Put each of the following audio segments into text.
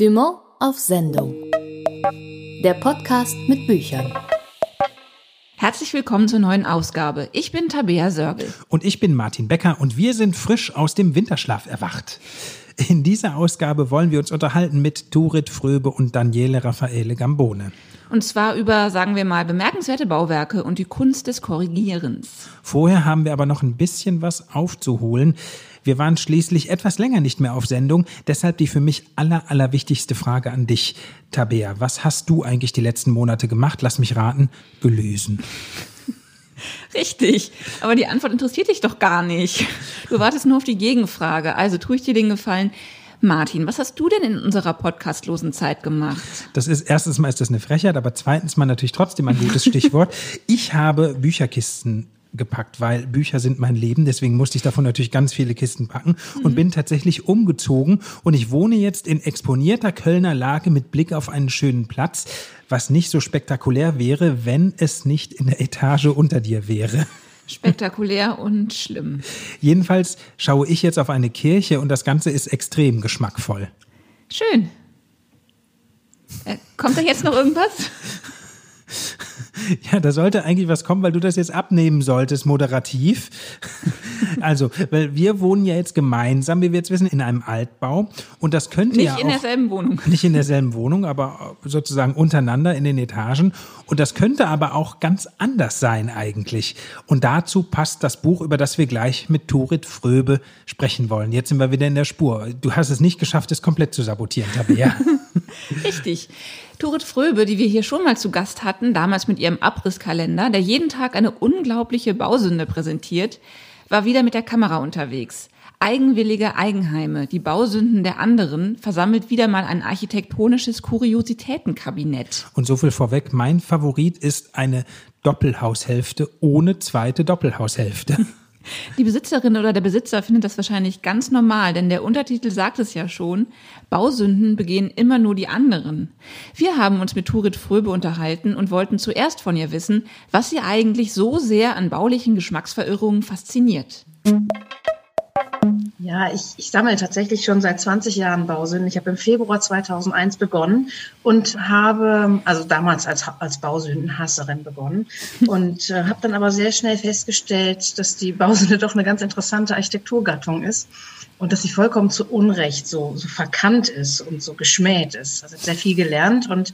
Dumont auf Sendung. Der Podcast mit Büchern. Herzlich willkommen zur neuen Ausgabe. Ich bin Tabea Sörgel. Und ich bin Martin Becker und wir sind frisch aus dem Winterschlaf erwacht. In dieser Ausgabe wollen wir uns unterhalten mit Turit Fröbe und Daniele Raffaele Gambone. Und zwar über, sagen wir mal, bemerkenswerte Bauwerke und die Kunst des Korrigierens. Vorher haben wir aber noch ein bisschen was aufzuholen. Wir waren schließlich etwas länger nicht mehr auf Sendung, deshalb die für mich aller, allerwichtigste Frage an dich, Tabea. Was hast du eigentlich die letzten Monate gemacht? Lass mich raten, gelesen. Richtig, aber die Antwort interessiert dich doch gar nicht. Du wartest nur auf die Gegenfrage. Also tue ich dir den Gefallen. Martin, was hast du denn in unserer podcastlosen Zeit gemacht? Das ist erstens mal ist das eine Frechheit, aber zweitens mal natürlich trotzdem ein gutes Stichwort. Ich habe Bücherkisten gepackt, weil Bücher sind mein Leben. Deswegen musste ich davon natürlich ganz viele Kisten packen und mhm. bin tatsächlich umgezogen. Und ich wohne jetzt in exponierter Kölner Lage mit Blick auf einen schönen Platz, was nicht so spektakulär wäre, wenn es nicht in der Etage unter dir wäre. Spektakulär und schlimm. Jedenfalls schaue ich jetzt auf eine Kirche und das Ganze ist extrem geschmackvoll. Schön. Äh, kommt da jetzt noch irgendwas? Ja, da sollte eigentlich was kommen, weil du das jetzt abnehmen solltest, moderativ. Also, weil wir wohnen ja jetzt gemeinsam, wie wir jetzt wissen, in einem Altbau. Und das könnte nicht ja. Nicht in derselben Wohnung. Nicht in derselben Wohnung, aber sozusagen untereinander in den Etagen. Und das könnte aber auch ganz anders sein eigentlich. Und dazu passt das Buch, über das wir gleich mit Turit Fröbe sprechen wollen. Jetzt sind wir wieder in der Spur. Du hast es nicht geschafft, es komplett zu sabotieren, Tabea. Richtig. Turit Fröbe, die wir hier schon mal zu Gast hatten, damals mit ihrem Abrisskalender, der jeden Tag eine unglaubliche Bausünde präsentiert, war wieder mit der Kamera unterwegs. Eigenwillige Eigenheime, die Bausünden der anderen, versammelt wieder mal ein architektonisches Kuriositätenkabinett. Und so viel vorweg, mein Favorit ist eine Doppelhaushälfte ohne zweite Doppelhaushälfte. Die Besitzerin oder der Besitzer findet das wahrscheinlich ganz normal, denn der Untertitel sagt es ja schon. Bausünden begehen immer nur die anderen. Wir haben uns mit Turit Fröbe unterhalten und wollten zuerst von ihr wissen, was sie eigentlich so sehr an baulichen Geschmacksverirrungen fasziniert. Ja, ich, ich sammle tatsächlich schon seit 20 Jahren Bausünden. Ich habe im Februar 2001 begonnen und habe, also damals als, als Bausündenhasserin begonnen und äh, habe dann aber sehr schnell festgestellt, dass die Bausünde doch eine ganz interessante Architekturgattung ist und dass sie vollkommen zu Unrecht so, so verkannt ist und so geschmäht ist. Also ich habe sehr viel gelernt und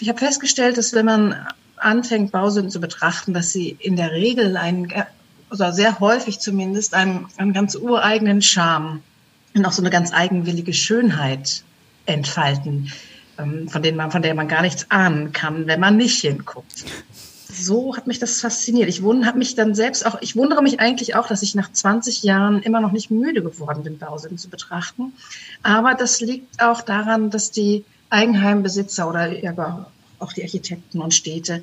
ich habe festgestellt, dass wenn man anfängt, Bausünden zu betrachten, dass sie in der Regel einen oder sehr häufig zumindest, einen, einen ganz ureigenen Charme und auch so eine ganz eigenwillige Schönheit entfalten, ähm, von denen man, von der man gar nichts ahnen kann, wenn man nicht hinguckt. So hat mich das fasziniert. Ich habe mich dann selbst auch, ich wundere mich eigentlich auch, dass ich nach 20 Jahren immer noch nicht müde geworden bin, Bausinn zu betrachten. Aber das liegt auch daran, dass die Eigenheimbesitzer oder auch die Architekten und Städte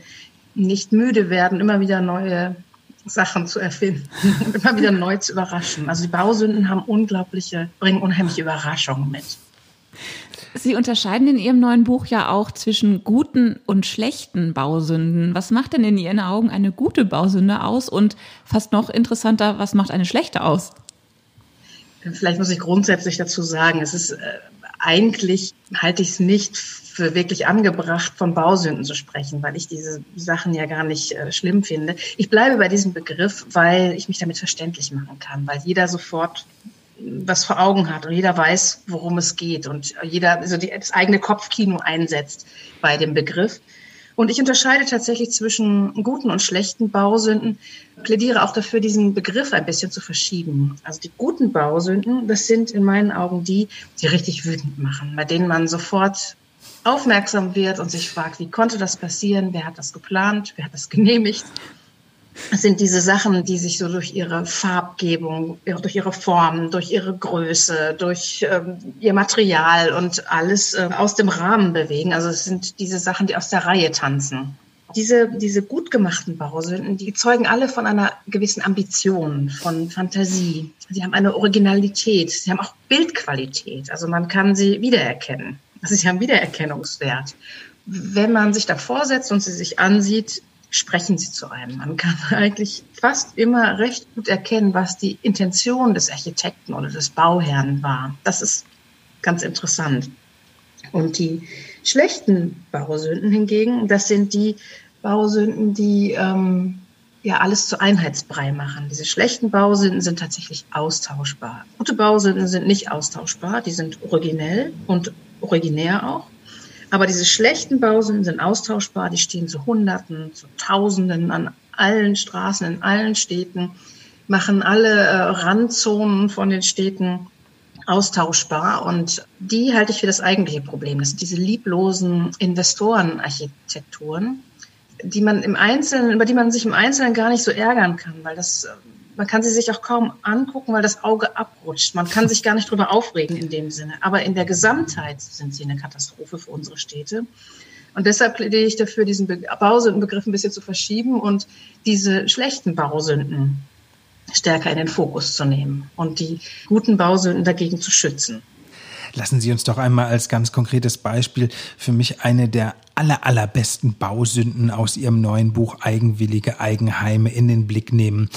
nicht müde werden, immer wieder neue Sachen zu erfinden und immer wieder neu zu überraschen. Also die Bausünden haben unglaubliche, bringen unheimliche Überraschungen mit. Sie unterscheiden in Ihrem neuen Buch ja auch zwischen guten und schlechten Bausünden. Was macht denn in Ihren Augen eine gute Bausünde aus? Und fast noch interessanter, was macht eine schlechte aus? Vielleicht muss ich grundsätzlich dazu sagen, es ist äh, eigentlich halte ich es nicht für wirklich angebracht, von Bausünden zu sprechen, weil ich diese Sachen ja gar nicht äh, schlimm finde. Ich bleibe bei diesem Begriff, weil ich mich damit verständlich machen kann, weil jeder sofort was vor Augen hat und jeder weiß, worum es geht und jeder also die, das eigene Kopfkino einsetzt bei dem Begriff. Und ich unterscheide tatsächlich zwischen guten und schlechten Bausünden, plädiere auch dafür, diesen Begriff ein bisschen zu verschieben. Also die guten Bausünden, das sind in meinen Augen die, die richtig wütend machen, bei denen man sofort aufmerksam wird und sich fragt, wie konnte das passieren, wer hat das geplant, wer hat das genehmigt. Es sind diese Sachen, die sich so durch ihre Farbgebung, durch ihre Formen, durch ihre Größe, durch ähm, ihr Material und alles äh, aus dem Rahmen bewegen. Also es sind diese Sachen, die aus der Reihe tanzen. Diese, diese gut gemachten Bausünden, die zeugen alle von einer gewissen Ambition, von Fantasie. Sie haben eine Originalität, sie haben auch Bildqualität. Also man kann sie wiedererkennen. Ist ja ein Wiedererkennungswert. Wenn man sich davor setzt und sie sich ansieht, sprechen sie zu einem. Man kann eigentlich fast immer recht gut erkennen, was die Intention des Architekten oder des Bauherrn war. Das ist ganz interessant. Und die schlechten Bausünden hingegen, das sind die Bausünden, die ähm, ja alles zu Einheitsbrei machen. Diese schlechten Bausünden sind tatsächlich austauschbar. Gute Bausünden sind nicht austauschbar, die sind originell und originär auch. Aber diese schlechten Bausünden sind austauschbar, die stehen zu Hunderten, zu Tausenden an allen Straßen, in allen Städten, machen alle äh, Randzonen von den Städten austauschbar. Und die halte ich für das eigentliche Problem. Das sind diese lieblosen Investorenarchitekturen, die man im Einzelnen, über die man sich im Einzelnen gar nicht so ärgern kann, weil das, man kann sie sich auch kaum angucken, weil das Auge abrutscht. Man kann sich gar nicht drüber aufregen in dem Sinne. Aber in der Gesamtheit sind sie eine Katastrophe für unsere Städte. Und deshalb plädiere ich dafür, diesen Bausündenbegriff ein bisschen zu verschieben und diese schlechten Bausünden stärker in den Fokus zu nehmen und die guten Bausünden dagegen zu schützen. Lassen Sie uns doch einmal als ganz konkretes Beispiel für mich eine der aller, allerbesten Bausünden aus Ihrem neuen Buch Eigenwillige Eigenheime in den Blick nehmen.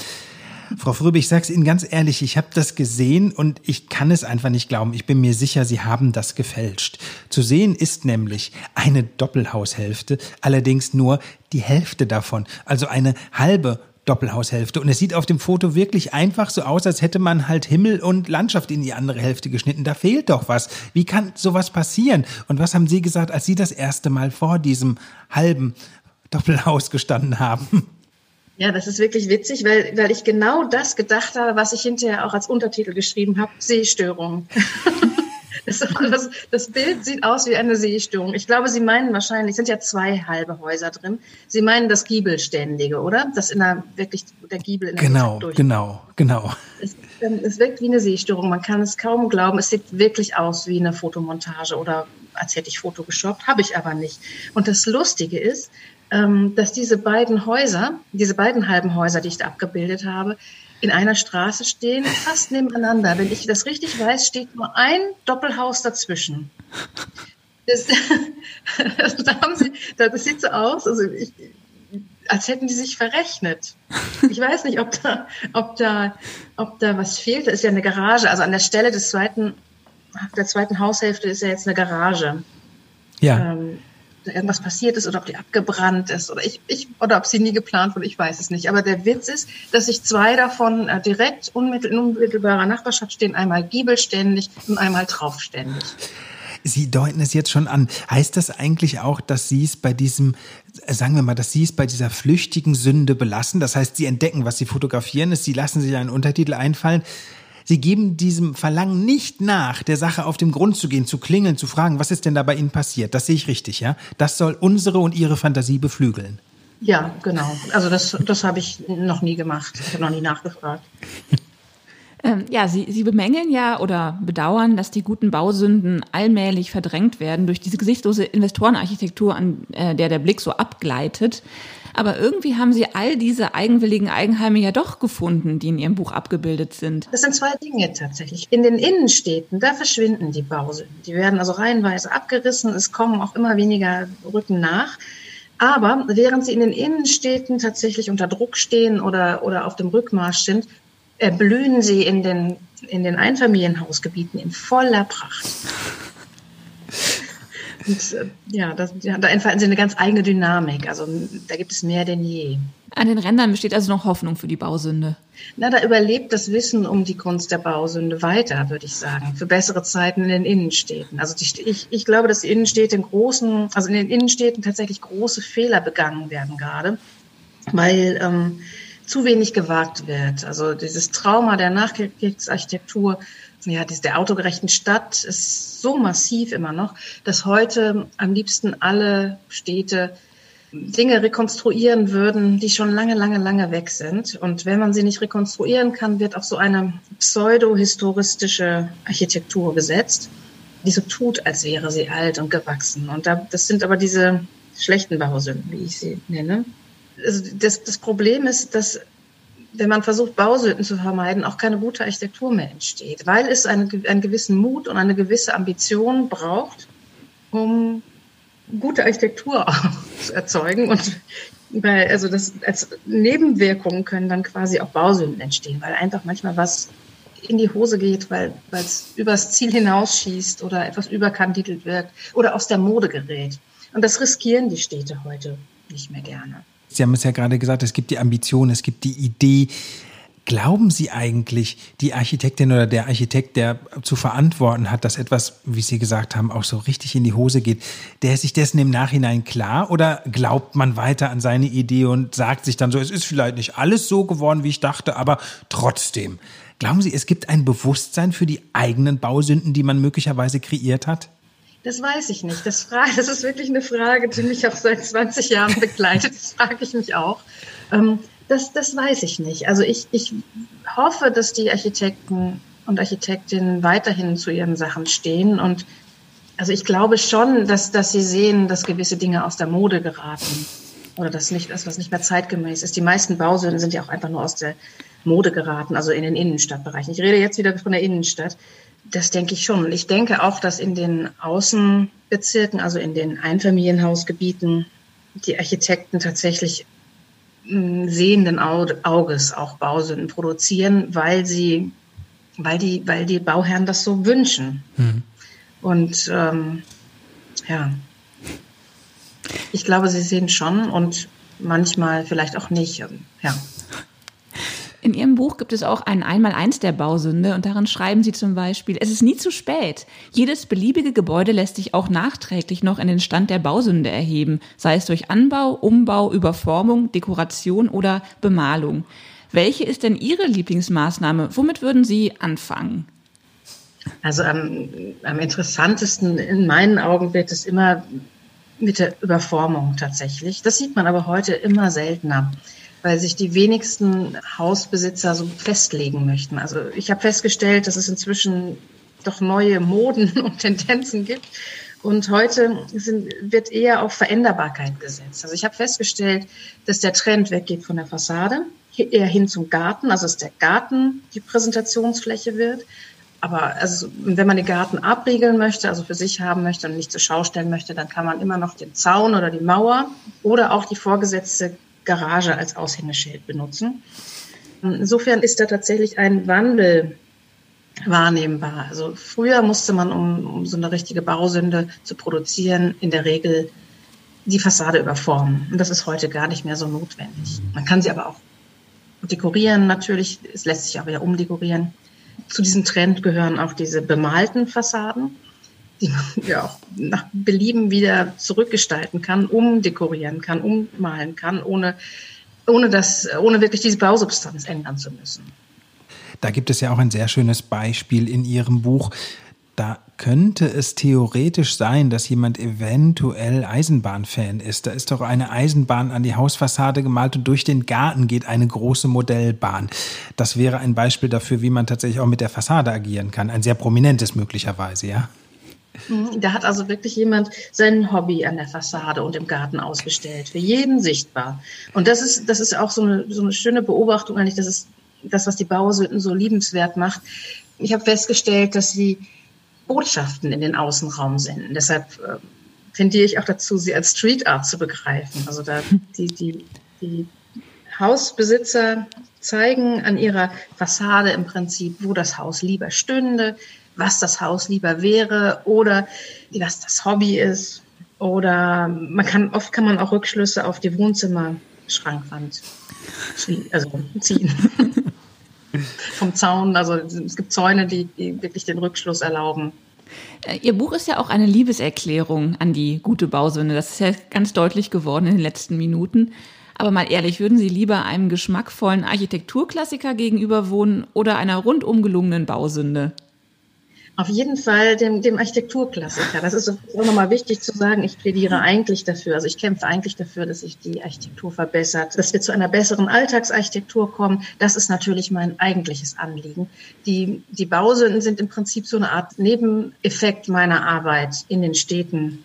Frau Fröbe, ich sage es Ihnen ganz ehrlich, ich habe das gesehen und ich kann es einfach nicht glauben. Ich bin mir sicher, Sie haben das gefälscht. Zu sehen ist nämlich eine Doppelhaushälfte, allerdings nur die Hälfte davon, also eine halbe Doppelhaushälfte. Und es sieht auf dem Foto wirklich einfach so aus, als hätte man halt Himmel und Landschaft in die andere Hälfte geschnitten. Da fehlt doch was. Wie kann sowas passieren? Und was haben Sie gesagt, als Sie das erste Mal vor diesem halben Doppelhaus gestanden haben? Ja, das ist wirklich witzig, weil, weil ich genau das gedacht habe, was ich hinterher auch als Untertitel geschrieben habe, Sehstörung. Das, das, Bild sieht aus wie eine Sehstörung. Ich glaube, Sie meinen wahrscheinlich, sind ja zwei halbe Häuser drin. Sie meinen das Giebelständige, oder? Das in der wirklich der Giebel in der Genau, genau, genau. Es, ähm, es wirkt wie eine Sehstörung. Man kann es kaum glauben. Es sieht wirklich aus wie eine Fotomontage oder als hätte ich Foto geshoppt. Habe ich aber nicht. Und das Lustige ist, dass diese beiden Häuser, diese beiden halben Häuser, die ich da abgebildet habe, in einer Straße stehen, fast nebeneinander. Wenn ich das richtig weiß, steht nur ein Doppelhaus dazwischen. Das, da haben sie, das sieht so aus, also ich, als hätten die sich verrechnet. Ich weiß nicht, ob da, ob da, ob da was fehlt. Da ist ja eine Garage. Also an der Stelle des zweiten, der zweiten Haushälfte ist ja jetzt eine Garage. Ja. Ähm, irgendwas passiert ist oder ob die abgebrannt ist oder ich, ich oder ob sie nie geplant wurde, ich weiß es nicht. Aber der Witz ist, dass sich zwei davon äh, direkt unmittel, in unmittelbarer Nachbarschaft stehen, einmal giebelständig und einmal traufständig. Sie deuten es jetzt schon an. Heißt das eigentlich auch, dass Sie es bei diesem, äh, sagen wir mal, dass Sie es bei dieser flüchtigen Sünde belassen? Das heißt, Sie entdecken, was Sie fotografieren ist, Sie lassen sich einen Untertitel einfallen. Sie geben diesem Verlangen nicht nach, der Sache auf den Grund zu gehen, zu klingeln, zu fragen, was ist denn da bei Ihnen passiert? Das sehe ich richtig, ja? Das soll unsere und Ihre Fantasie beflügeln. Ja, genau. Also das, das habe ich noch nie gemacht. Ich habe noch nie nachgefragt. Ähm, ja, Sie, Sie bemängeln ja oder bedauern, dass die guten Bausünden allmählich verdrängt werden durch diese gesichtslose Investorenarchitektur, an äh, der der Blick so abgleitet. Aber irgendwie haben Sie all diese eigenwilligen Eigenheime ja doch gefunden, die in Ihrem Buch abgebildet sind. Das sind zwei Dinge tatsächlich. In den Innenstädten, da verschwinden die Bausünden. Die werden also reihenweise abgerissen. Es kommen auch immer weniger Rücken nach. Aber während sie in den Innenstädten tatsächlich unter Druck stehen oder, oder auf dem Rückmarsch sind, erblühen sie in den, in den Einfamilienhausgebieten in voller Pracht. Und äh, ja, das, da entfalten sie eine ganz eigene Dynamik. Also da gibt es mehr denn je. An den Rändern besteht also noch Hoffnung für die Bausünde. Na, da überlebt das Wissen um die Kunst der Bausünde weiter, würde ich sagen, für bessere Zeiten in den Innenstädten. Also die, ich, ich glaube, dass die Innenstädte in großen, also in den Innenstädten tatsächlich große Fehler begangen werden gerade, weil ähm, zu wenig gewagt wird. Also dieses Trauma der Nachkriegsarchitektur ja, der autogerechten Stadt ist so massiv immer noch, dass heute am liebsten alle Städte Dinge rekonstruieren würden, die schon lange, lange, lange weg sind. Und wenn man sie nicht rekonstruieren kann, wird auf so eine pseudo-historistische Architektur gesetzt, die so tut, als wäre sie alt und gewachsen. Und da, das sind aber diese schlechten Bausünden, wie ich sie nenne. Also das, das Problem ist, dass wenn man versucht, Bausünden zu vermeiden, auch keine gute Architektur mehr entsteht, weil es eine, einen gewissen Mut und eine gewisse Ambition braucht, um gute Architektur zu erzeugen. Und weil, also das als Nebenwirkungen können dann quasi auch Bausünden entstehen, weil einfach manchmal was in die Hose geht, weil es übers Ziel hinausschießt oder etwas überkandidelt wirkt oder aus der Mode gerät. Und das riskieren die Städte heute nicht mehr gerne. Sie haben es ja gerade gesagt, es gibt die Ambition, es gibt die Idee. Glauben Sie eigentlich, die Architektin oder der Architekt, der zu verantworten hat, dass etwas, wie Sie gesagt haben, auch so richtig in die Hose geht, der ist sich dessen im Nachhinein klar oder glaubt man weiter an seine Idee und sagt sich dann so, es ist vielleicht nicht alles so geworden, wie ich dachte, aber trotzdem. Glauben Sie, es gibt ein Bewusstsein für die eigenen Bausünden, die man möglicherweise kreiert hat? Das weiß ich nicht. Das, frage, das ist wirklich eine Frage, die mich auch seit 20 Jahren begleitet. Das frage ich mich auch. Ähm, das, das weiß ich nicht. Also ich, ich hoffe, dass die Architekten und Architektinnen weiterhin zu ihren Sachen stehen. Und also ich glaube schon, dass, dass sie sehen, dass gewisse Dinge aus der Mode geraten. Oder dass nicht, das, was nicht mehr zeitgemäß ist. Die meisten Bausünden sind ja auch einfach nur aus der Mode geraten, also in den Innenstadtbereichen. Ich rede jetzt wieder von der Innenstadt. Das denke ich schon. Und ich denke auch, dass in den Außenbezirken, also in den Einfamilienhausgebieten, die Architekten tatsächlich sehenden Auges auch Bausünden produzieren, weil sie, weil die, weil die Bauherren das so wünschen. Mhm. Und ähm, ja, ich glaube, sie sehen schon und manchmal vielleicht auch nicht. Ja. In Ihrem Buch gibt es auch ein Einmaleins der Bausünde und darin schreiben Sie zum Beispiel, es ist nie zu spät. Jedes beliebige Gebäude lässt sich auch nachträglich noch in den Stand der Bausünde erheben, sei es durch Anbau, Umbau, Überformung, Dekoration oder Bemalung. Welche ist denn Ihre Lieblingsmaßnahme? Womit würden Sie anfangen? Also am, am interessantesten in meinen Augen wird es immer mit der Überformung tatsächlich. Das sieht man aber heute immer seltener weil sich die wenigsten Hausbesitzer so festlegen möchten. Also ich habe festgestellt, dass es inzwischen doch neue Moden und Tendenzen gibt. Und heute sind, wird eher auf Veränderbarkeit gesetzt. Also ich habe festgestellt, dass der Trend weggeht von der Fassade, eher hin zum Garten, also dass der Garten die Präsentationsfläche wird. Aber also, wenn man den Garten abriegeln möchte, also für sich haben möchte und nicht zur Schau stellen möchte, dann kann man immer noch den Zaun oder die Mauer oder auch die vorgesetzte Garage als Aushängeschild benutzen. Insofern ist da tatsächlich ein Wandel wahrnehmbar. Also früher musste man, um, um so eine richtige Bausünde zu produzieren, in der Regel die Fassade überformen. Und das ist heute gar nicht mehr so notwendig. Man kann sie aber auch dekorieren natürlich. Es lässt sich auch wieder umdekorieren. Zu diesem Trend gehören auch diese bemalten Fassaden ja auch nach Belieben wieder zurückgestalten kann, umdekorieren kann, ummalen kann, ohne, ohne, das, ohne wirklich diese Bausubstanz ändern zu müssen. Da gibt es ja auch ein sehr schönes Beispiel in Ihrem Buch. Da könnte es theoretisch sein, dass jemand eventuell Eisenbahnfan ist. Da ist doch eine Eisenbahn an die Hausfassade gemalt und durch den Garten geht eine große Modellbahn. Das wäre ein Beispiel dafür, wie man tatsächlich auch mit der Fassade agieren kann. Ein sehr prominentes möglicherweise, ja? Mhm, da hat also wirklich jemand sein Hobby an der Fassade und im Garten ausgestellt, für jeden sichtbar. Und das ist, das ist auch so eine, so eine schöne Beobachtung eigentlich, das ist das, was die Bausünden so liebenswert macht. Ich habe festgestellt, dass sie Botschaften in den Außenraum senden. Deshalb äh, tendiere ich auch dazu, sie als Street Art zu begreifen. Also da die, die, die Hausbesitzer zeigen an ihrer Fassade im Prinzip, wo das Haus lieber stünde, was das Haus lieber wäre oder was das Hobby ist. Oder man kann, oft kann man auch Rückschlüsse auf die Wohnzimmerschrankwand also ziehen. Vom Zaun, also es gibt Zäune, die, die wirklich den Rückschluss erlauben. Äh, Ihr Buch ist ja auch eine Liebeserklärung an die gute Bausünde. Das ist ja ganz deutlich geworden in den letzten Minuten. Aber mal ehrlich, würden Sie lieber einem geschmackvollen Architekturklassiker gegenüber wohnen oder einer rundum gelungenen Bausünde? Auf jeden Fall dem, dem Architekturklassiker. Das ist auch nochmal wichtig zu sagen. Ich plädiere eigentlich dafür, also ich kämpfe eigentlich dafür, dass sich die Architektur verbessert, dass wir zu einer besseren Alltagsarchitektur kommen. Das ist natürlich mein eigentliches Anliegen. Die, die Bausünden sind im Prinzip so eine Art Nebeneffekt meiner Arbeit in den Städten.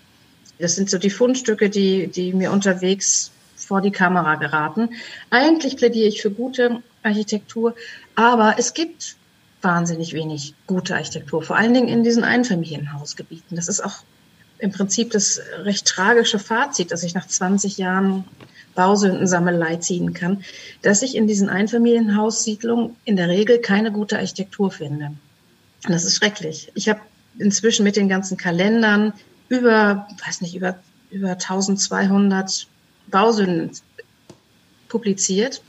Das sind so die Fundstücke, die, die mir unterwegs vor die Kamera geraten. Eigentlich plädiere ich für gute Architektur, aber es gibt wahnsinnig wenig gute Architektur, vor allen Dingen in diesen Einfamilienhausgebieten. Das ist auch im Prinzip das recht tragische Fazit, das ich nach 20 Jahren Bausündensammelei ziehen kann, dass ich in diesen Einfamilienhaussiedlungen in der Regel keine gute Architektur finde. Und das ist schrecklich. Ich habe inzwischen mit den ganzen Kalendern über, weiß nicht, über, über 1200 Bausünden publiziert.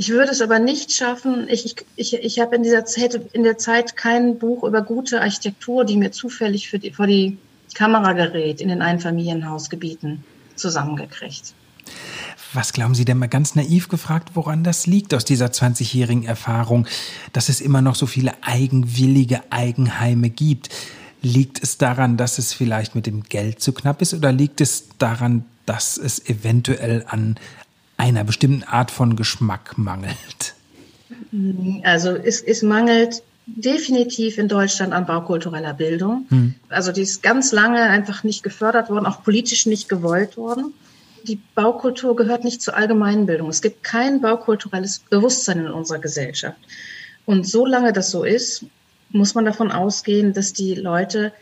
Ich würde es aber nicht schaffen. Ich, ich, ich, habe in dieser Zeit, in der Zeit kein Buch über gute Architektur, die mir zufällig für die, vor die Kamera gerät in den Einfamilienhausgebieten zusammengekriegt. Was glauben Sie denn mal ganz naiv gefragt, woran das liegt aus dieser 20-jährigen Erfahrung, dass es immer noch so viele eigenwillige Eigenheime gibt? Liegt es daran, dass es vielleicht mit dem Geld zu knapp ist oder liegt es daran, dass es eventuell an einer bestimmten Art von Geschmack mangelt? Also es, es mangelt definitiv in Deutschland an baukultureller Bildung. Hm. Also die ist ganz lange einfach nicht gefördert worden, auch politisch nicht gewollt worden. Die Baukultur gehört nicht zur Allgemeinbildung. Es gibt kein baukulturelles Bewusstsein in unserer Gesellschaft. Und solange das so ist, muss man davon ausgehen, dass die Leute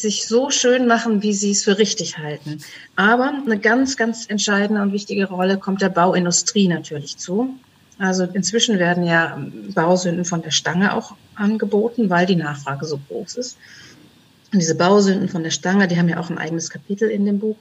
sich so schön machen, wie sie es für richtig halten. Aber eine ganz, ganz entscheidende und wichtige Rolle kommt der Bauindustrie natürlich zu. Also inzwischen werden ja Bausünden von der Stange auch angeboten, weil die Nachfrage so groß ist. Und diese Bausünden von der Stange, die haben ja auch ein eigenes Kapitel in dem Buch,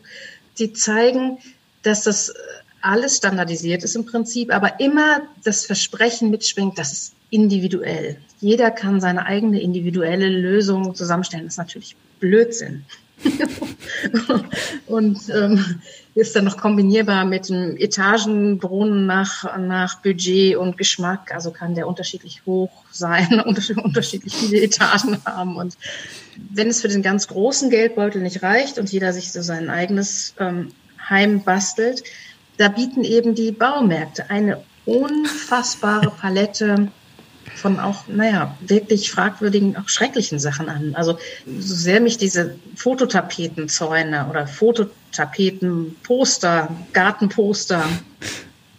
die zeigen, dass das alles standardisiert ist im Prinzip, aber immer das Versprechen mitschwingt, dass es individuell. Jeder kann seine eigene individuelle Lösung zusammenstellen. Das ist natürlich Blödsinn. und ähm, ist dann noch kombinierbar mit einem Etagenbrunnen nach, nach Budget und Geschmack. Also kann der unterschiedlich hoch sein, unterschiedlich viele Etagen haben. Und wenn es für den ganz großen Geldbeutel nicht reicht und jeder sich so sein eigenes ähm, Heim bastelt, da bieten eben die Baumärkte eine unfassbare Palette von auch, naja, wirklich fragwürdigen, auch schrecklichen Sachen an. Also so sehr mich diese Fototapetenzäune oder Fototapeten, Poster, Gartenposter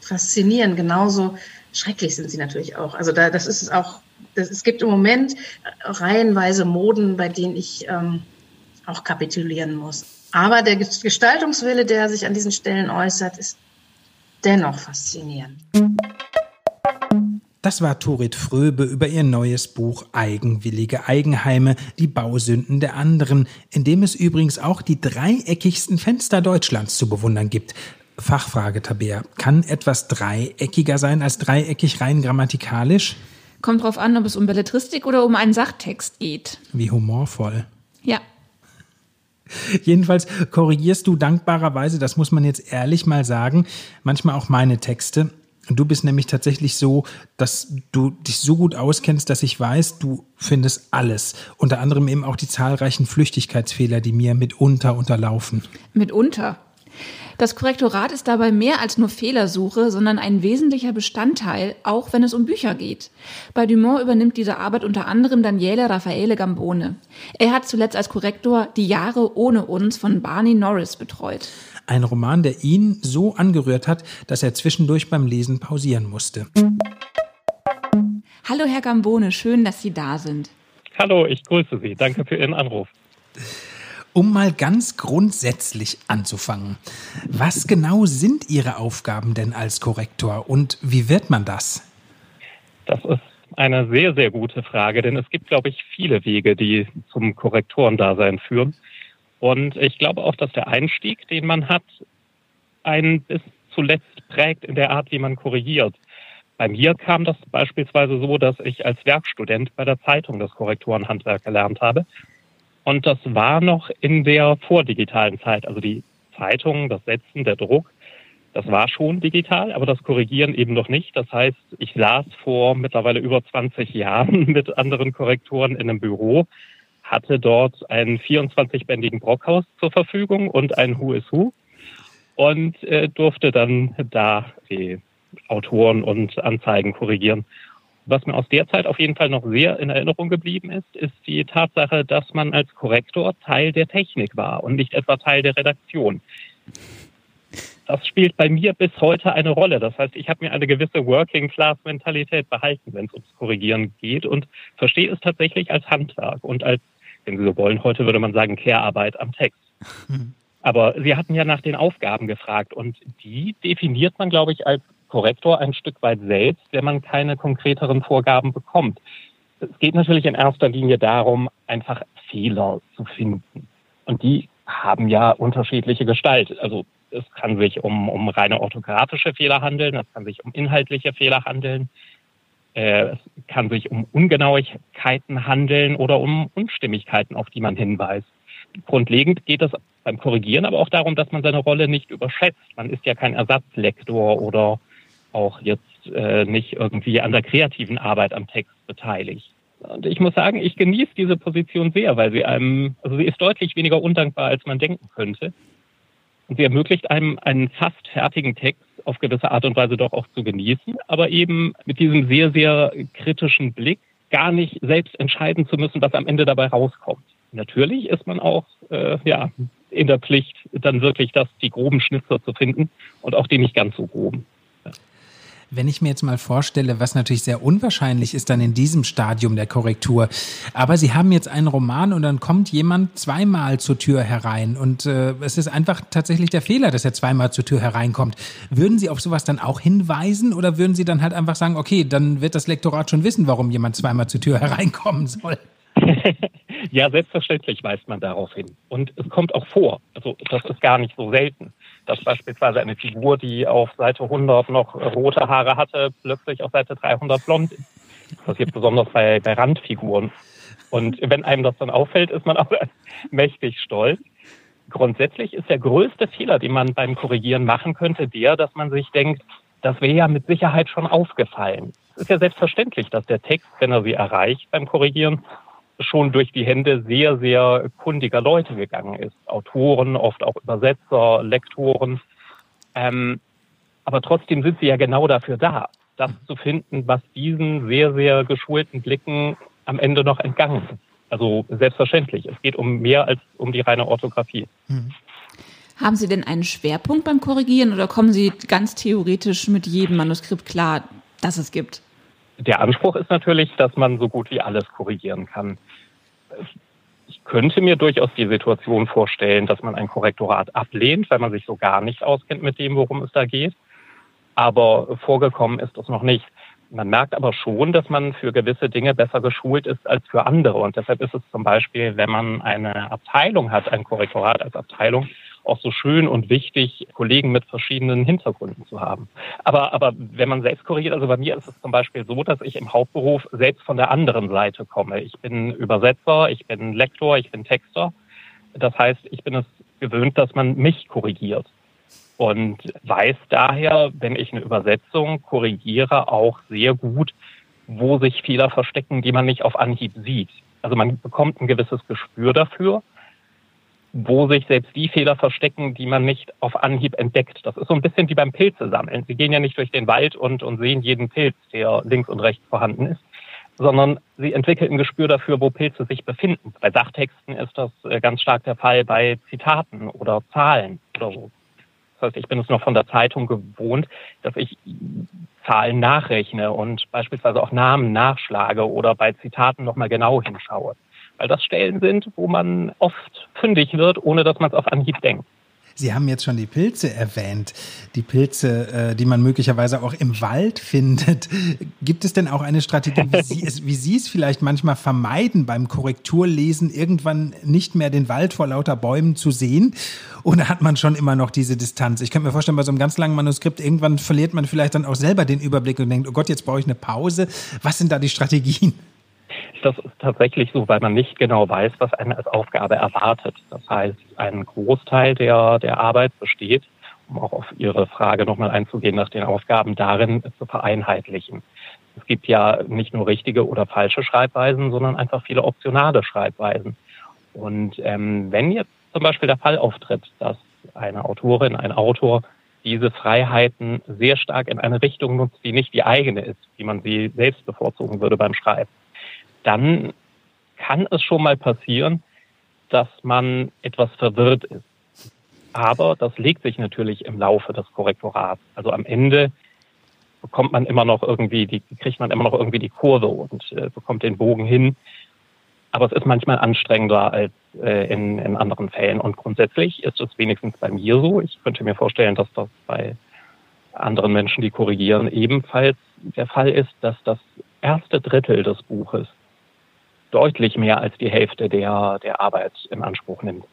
faszinieren, genauso schrecklich sind sie natürlich auch. Also da, das ist auch, das, es gibt im Moment reihenweise Moden, bei denen ich ähm, auch kapitulieren muss. Aber der Gestaltungswille, der sich an diesen Stellen äußert, ist dennoch faszinierend. Das war Turit Fröbe über ihr neues Buch Eigenwillige Eigenheime, die Bausünden der anderen, in dem es übrigens auch die dreieckigsten Fenster Deutschlands zu bewundern gibt. Fachfrage, Tabea. Kann etwas dreieckiger sein als dreieckig rein grammatikalisch? Kommt drauf an, ob es um Belletristik oder um einen Sachtext geht. Wie humorvoll. Ja. Jedenfalls korrigierst du dankbarerweise, das muss man jetzt ehrlich mal sagen, manchmal auch meine Texte. Du bist nämlich tatsächlich so, dass du dich so gut auskennst, dass ich weiß, du findest alles. Unter anderem eben auch die zahlreichen Flüchtigkeitsfehler, die mir mitunter unterlaufen. Mitunter? Das Korrektorat ist dabei mehr als nur Fehlersuche, sondern ein wesentlicher Bestandteil, auch wenn es um Bücher geht. Bei Dumont übernimmt diese Arbeit unter anderem Daniele Raffaele Gambone. Er hat zuletzt als Korrektor Die Jahre ohne uns von Barney Norris betreut. Ein Roman, der ihn so angerührt hat, dass er zwischendurch beim Lesen pausieren musste. Hallo, Herr Gambone, schön, dass Sie da sind. Hallo, ich grüße Sie. Danke für Ihren Anruf. Um mal ganz grundsätzlich anzufangen. Was genau sind Ihre Aufgaben denn als Korrektor und wie wird man das? Das ist eine sehr, sehr gute Frage, denn es gibt, glaube ich, viele Wege, die zum Korrektorendasein führen. Und ich glaube auch, dass der Einstieg, den man hat, einen bis zuletzt prägt in der Art, wie man korrigiert. Bei mir kam das beispielsweise so, dass ich als Werkstudent bei der Zeitung das Korrektorenhandwerk gelernt habe. Und das war noch in der vordigitalen Zeit. Also die Zeitung, das Setzen, der Druck, das war schon digital, aber das Korrigieren eben noch nicht. Das heißt, ich saß vor mittlerweile über 20 Jahren mit anderen Korrektoren in einem Büro hatte dort einen 24-bändigen Brockhaus zur Verfügung und ein Who is Who und äh, durfte dann da die Autoren und Anzeigen korrigieren. Was mir aus der Zeit auf jeden Fall noch sehr in Erinnerung geblieben ist, ist die Tatsache, dass man als Korrektor Teil der Technik war und nicht etwa Teil der Redaktion. Das spielt bei mir bis heute eine Rolle. Das heißt, ich habe mir eine gewisse Working-Class-Mentalität behalten, wenn es ums Korrigieren geht und verstehe es tatsächlich als Handwerk und als wenn Sie so wollen, heute würde man sagen Care-Arbeit am Text. Aber Sie hatten ja nach den Aufgaben gefragt und die definiert man, glaube ich, als Korrektor ein Stück weit selbst, wenn man keine konkreteren Vorgaben bekommt. Es geht natürlich in erster Linie darum, einfach Fehler zu finden. Und die haben ja unterschiedliche Gestalt. Also es kann sich um, um reine orthografische Fehler handeln, es kann sich um inhaltliche Fehler handeln, äh, es kann sich um Ungenauigkeiten handeln oder um Unstimmigkeiten, auf die man hinweist. Grundlegend geht es beim Korrigieren aber auch darum, dass man seine Rolle nicht überschätzt. Man ist ja kein Ersatzlektor oder auch jetzt äh, nicht irgendwie an der kreativen Arbeit am Text beteiligt. Und ich muss sagen, ich genieße diese Position sehr, weil sie einem, also sie ist deutlich weniger undankbar, als man denken könnte. Und sie ermöglicht einem einen fast fertigen Text auf gewisse Art und Weise doch auch zu genießen, aber eben mit diesem sehr, sehr kritischen Blick gar nicht selbst entscheiden zu müssen, was am Ende dabei rauskommt. Natürlich ist man auch äh, ja, in der Pflicht, dann wirklich das, die groben Schnitzer zu finden und auch die nicht ganz so groben. Wenn ich mir jetzt mal vorstelle, was natürlich sehr unwahrscheinlich ist dann in diesem Stadium der Korrektur, aber Sie haben jetzt einen Roman und dann kommt jemand zweimal zur Tür herein und äh, es ist einfach tatsächlich der Fehler, dass er zweimal zur Tür hereinkommt. Würden Sie auf sowas dann auch hinweisen oder würden Sie dann halt einfach sagen, okay, dann wird das Lektorat schon wissen, warum jemand zweimal zur Tür hereinkommen soll? ja, selbstverständlich weist man darauf hin. Und es kommt auch vor. Also das ist gar nicht so selten dass beispielsweise eine Figur, die auf Seite 100 noch rote Haare hatte, plötzlich auf Seite 300 blond ist. Das passiert besonders bei, bei Randfiguren. Und wenn einem das dann auffällt, ist man auch mächtig stolz. Grundsätzlich ist der größte Fehler, den man beim Korrigieren machen könnte, der, dass man sich denkt, das wäre ja mit Sicherheit schon aufgefallen. Es ist ja selbstverständlich, dass der Text, wenn er sie erreicht beim Korrigieren, schon durch die Hände sehr, sehr kundiger Leute gegangen ist. Autoren, oft auch Übersetzer, Lektoren. Ähm, aber trotzdem sind sie ja genau dafür da, das zu finden, was diesen sehr, sehr geschulten Blicken am Ende noch entgangen ist. Also selbstverständlich, es geht um mehr als um die reine Orthographie. Mhm. Haben Sie denn einen Schwerpunkt beim Korrigieren oder kommen Sie ganz theoretisch mit jedem Manuskript klar, das es gibt? Der Anspruch ist natürlich, dass man so gut wie alles korrigieren kann. Ich könnte mir durchaus die Situation vorstellen, dass man ein Korrektorat ablehnt, weil man sich so gar nicht auskennt mit dem, worum es da geht. Aber vorgekommen ist es noch nicht. Man merkt aber schon, dass man für gewisse Dinge besser geschult ist als für andere. Und deshalb ist es zum Beispiel, wenn man eine Abteilung hat, ein Korrektorat als Abteilung, auch so schön und wichtig, Kollegen mit verschiedenen Hintergründen zu haben. Aber, aber wenn man selbst korrigiert, also bei mir ist es zum Beispiel so, dass ich im Hauptberuf selbst von der anderen Seite komme. Ich bin Übersetzer, ich bin Lektor, ich bin Texter. Das heißt, ich bin es gewöhnt, dass man mich korrigiert. Und weiß daher, wenn ich eine Übersetzung korrigiere, auch sehr gut, wo sich Fehler verstecken, die man nicht auf Anhieb sieht. Also man bekommt ein gewisses Gespür dafür wo sich selbst die Fehler verstecken, die man nicht auf Anhieb entdeckt. Das ist so ein bisschen wie beim Pilze sammeln. Sie gehen ja nicht durch den Wald und, und sehen jeden Pilz, der links und rechts vorhanden ist, sondern sie entwickeln ein Gespür dafür, wo Pilze sich befinden. Bei Sachtexten ist das äh, ganz stark der Fall bei Zitaten oder Zahlen oder so. Das heißt, ich bin es noch von der Zeitung gewohnt, dass ich Zahlen nachrechne und beispielsweise auch Namen nachschlage oder bei Zitaten nochmal genau hinschaue weil das Stellen sind, wo man oft fündig wird, ohne dass man es auf Anhieb denkt. Sie haben jetzt schon die Pilze erwähnt, die Pilze, äh, die man möglicherweise auch im Wald findet. Gibt es denn auch eine Strategie, wie Sie, es, wie Sie es vielleicht manchmal vermeiden, beim Korrekturlesen irgendwann nicht mehr den Wald vor lauter Bäumen zu sehen? Oder hat man schon immer noch diese Distanz? Ich könnte mir vorstellen, bei so einem ganz langen Manuskript, irgendwann verliert man vielleicht dann auch selber den Überblick und denkt, oh Gott, jetzt brauche ich eine Pause. Was sind da die Strategien? Das ist tatsächlich so, weil man nicht genau weiß, was einen als Aufgabe erwartet. Das heißt, ein Großteil der, der Arbeit besteht, um auch auf Ihre Frage nochmal einzugehen, nach den Aufgaben darin zu vereinheitlichen. Es gibt ja nicht nur richtige oder falsche Schreibweisen, sondern einfach viele optionale Schreibweisen. Und ähm, wenn jetzt zum Beispiel der Fall auftritt, dass eine Autorin, ein Autor diese Freiheiten sehr stark in eine Richtung nutzt, die nicht die eigene ist, wie man sie selbst bevorzugen würde beim Schreiben, dann kann es schon mal passieren, dass man etwas verwirrt ist. Aber das legt sich natürlich im Laufe des Korrektorats. Also am Ende bekommt man immer noch irgendwie die, kriegt man immer noch irgendwie die Kurve und äh, bekommt den Bogen hin. Aber es ist manchmal anstrengender als äh, in, in anderen Fällen. Und grundsätzlich ist es wenigstens bei mir so. Ich könnte mir vorstellen, dass das bei anderen Menschen, die korrigieren, ebenfalls der Fall ist, dass das erste Drittel des Buches deutlich mehr als die Hälfte der, der Arbeit in Anspruch nimmt.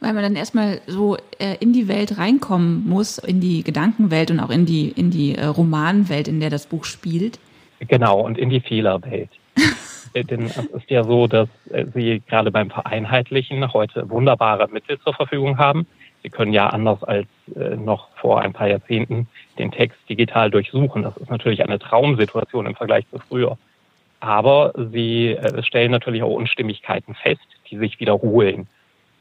Weil man dann erstmal so äh, in die Welt reinkommen muss, in die Gedankenwelt und auch in die, in die äh, Romanwelt, in der das Buch spielt. Genau, und in die Fehlerwelt. Denn es ist ja so, dass äh, Sie gerade beim Vereinheitlichen heute wunderbare Mittel zur Verfügung haben. Sie können ja anders als noch vor ein paar Jahrzehnten den Text digital durchsuchen. Das ist natürlich eine Traumsituation im Vergleich zu früher. Aber Sie stellen natürlich auch Unstimmigkeiten fest, die sich wiederholen.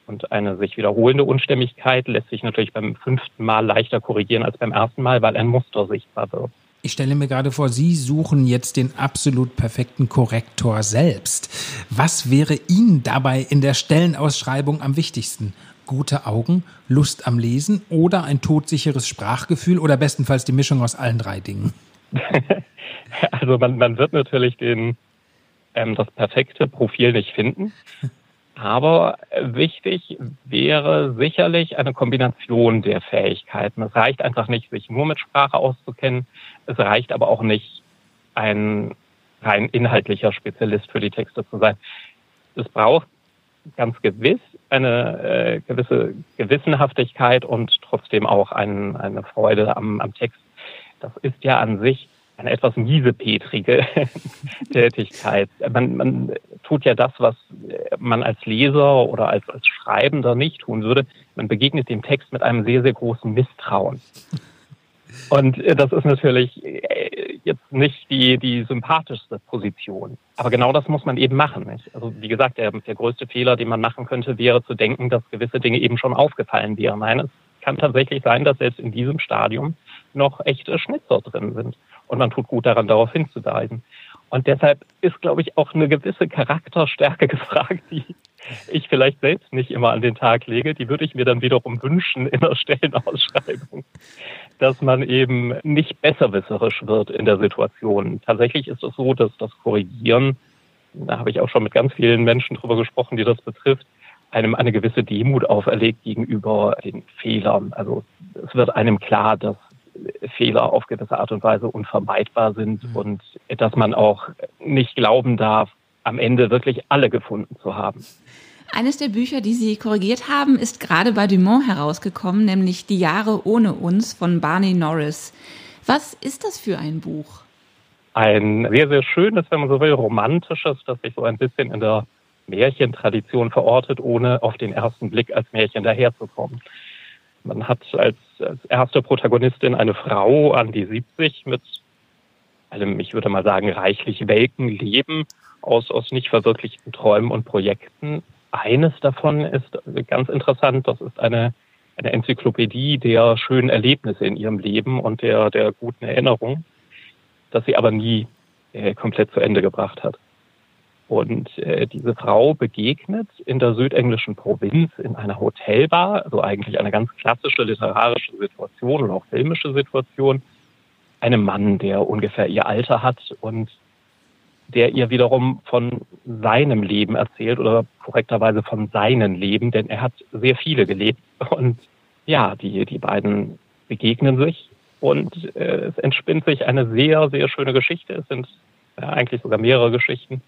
Und eine sich wiederholende Unstimmigkeit lässt sich natürlich beim fünften Mal leichter korrigieren als beim ersten Mal, weil ein Muster sichtbar wird. Ich stelle mir gerade vor, Sie suchen jetzt den absolut perfekten Korrektor selbst. Was wäre Ihnen dabei in der Stellenausschreibung am wichtigsten? Gute Augen, Lust am Lesen oder ein todsicheres Sprachgefühl oder bestenfalls die Mischung aus allen drei Dingen? Also man, man wird natürlich den, ähm, das perfekte Profil nicht finden. Aber wichtig wäre sicherlich eine Kombination der Fähigkeiten. Es reicht einfach nicht, sich nur mit Sprache auszukennen. Es reicht aber auch nicht, ein rein inhaltlicher Spezialist für die Texte zu sein. Es braucht ganz gewiss eine äh, gewisse Gewissenhaftigkeit und trotzdem auch ein, eine Freude am, am Text. Das ist ja an sich eine etwas miesepetrige Tätigkeit. Man, man tut ja das, was man als Leser oder als, als Schreibender nicht tun würde. Man begegnet dem Text mit einem sehr, sehr großen Misstrauen. Und äh, das ist natürlich äh, jetzt nicht die, die sympathischste Position. Aber genau das muss man eben machen. Nicht? Also wie gesagt, der, der größte Fehler, den man machen könnte, wäre zu denken, dass gewisse Dinge eben schon aufgefallen wären. Nein, es kann tatsächlich sein, dass selbst in diesem Stadium noch echte Schnitzer drin sind. Und man tut gut daran, darauf hinzuweisen. Und deshalb ist, glaube ich, auch eine gewisse Charakterstärke gefragt, die ich vielleicht selbst nicht immer an den Tag lege. Die würde ich mir dann wiederum wünschen in der Stellenausschreibung, dass man eben nicht besserwisserisch wird in der Situation. Tatsächlich ist es so, dass das Korrigieren, da habe ich auch schon mit ganz vielen Menschen drüber gesprochen, die das betrifft, einem eine gewisse Demut auferlegt gegenüber den Fehlern. Also es wird einem klar, dass Fehler auf gewisse Art und Weise unvermeidbar sind mhm. und dass man auch nicht glauben darf, am Ende wirklich alle gefunden zu haben. Eines der Bücher, die Sie korrigiert haben, ist gerade bei Dumont herausgekommen, nämlich Die Jahre ohne uns von Barney Norris. Was ist das für ein Buch? Ein sehr, sehr schönes, wenn man so will, romantisches, das sich so ein bisschen in der Märchentradition verortet, ohne auf den ersten Blick als Märchen daherzukommen. Man hat als, als erste Protagonistin eine Frau an die 70 mit einem, ich würde mal sagen, reichlich welken Leben aus, aus nicht verwirklichten Träumen und Projekten. Eines davon ist ganz interessant, das ist eine, eine Enzyklopädie der schönen Erlebnisse in ihrem Leben und der, der guten Erinnerungen, das sie aber nie äh, komplett zu Ende gebracht hat. Und äh, diese Frau begegnet in der südenglischen Provinz in einer Hotelbar, also eigentlich eine ganz klassische literarische Situation und auch filmische Situation, einem Mann, der ungefähr ihr Alter hat und der ihr wiederum von seinem Leben erzählt oder korrekterweise von seinen Leben, denn er hat sehr viele gelebt. Und ja, die, die beiden begegnen sich und äh, es entspinnt sich eine sehr, sehr schöne Geschichte. Es sind äh, eigentlich sogar mehrere Geschichten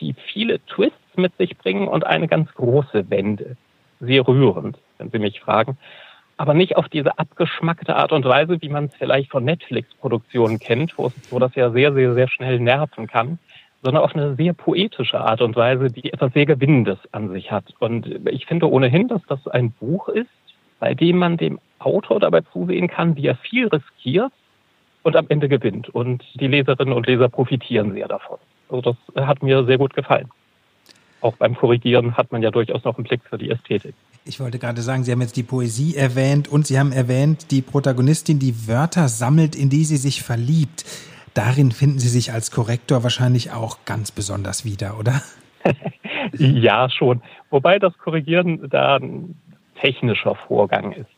die viele Twists mit sich bringen und eine ganz große Wende. Sehr rührend, wenn Sie mich fragen. Aber nicht auf diese abgeschmackte Art und Weise, wie man es vielleicht von Netflix-Produktionen kennt, wo, wo das ja sehr, sehr, sehr schnell nerven kann, sondern auf eine sehr poetische Art und Weise, die etwas sehr Gewinnendes an sich hat. Und ich finde ohnehin, dass das ein Buch ist, bei dem man dem Autor dabei zusehen kann, wie er viel riskiert und am Ende gewinnt. Und die Leserinnen und Leser profitieren sehr davon. Also das hat mir sehr gut gefallen. Auch beim Korrigieren hat man ja durchaus noch einen Blick für die Ästhetik. Ich wollte gerade sagen, Sie haben jetzt die Poesie erwähnt und Sie haben erwähnt, die Protagonistin, die Wörter sammelt, in die sie sich verliebt. Darin finden Sie sich als Korrektor wahrscheinlich auch ganz besonders wieder, oder? ja, schon. Wobei das Korrigieren da ein technischer Vorgang ist.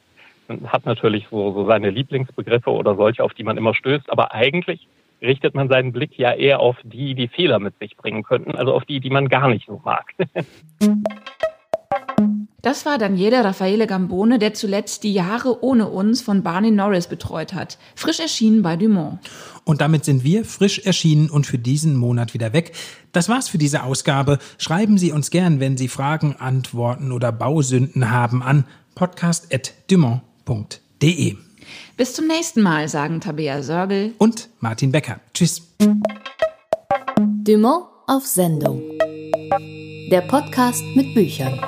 Man hat natürlich so, so seine Lieblingsbegriffe oder solche, auf die man immer stößt, aber eigentlich richtet man seinen Blick ja eher auf die, die Fehler mit sich bringen könnten, also auf die, die man gar nicht so mag. Das war Daniele Raffaele Gambone, der zuletzt die Jahre ohne uns von Barney Norris betreut hat. Frisch erschienen bei Dumont. Und damit sind wir frisch erschienen und für diesen Monat wieder weg. Das war's für diese Ausgabe. Schreiben Sie uns gern, wenn Sie Fragen, Antworten oder Bausünden haben an podcast.dumont.de. Bis zum nächsten Mal, sagen Tabea Sörgel und Martin Becker. Tschüss. Dumont auf Sendung. Der Podcast mit Büchern.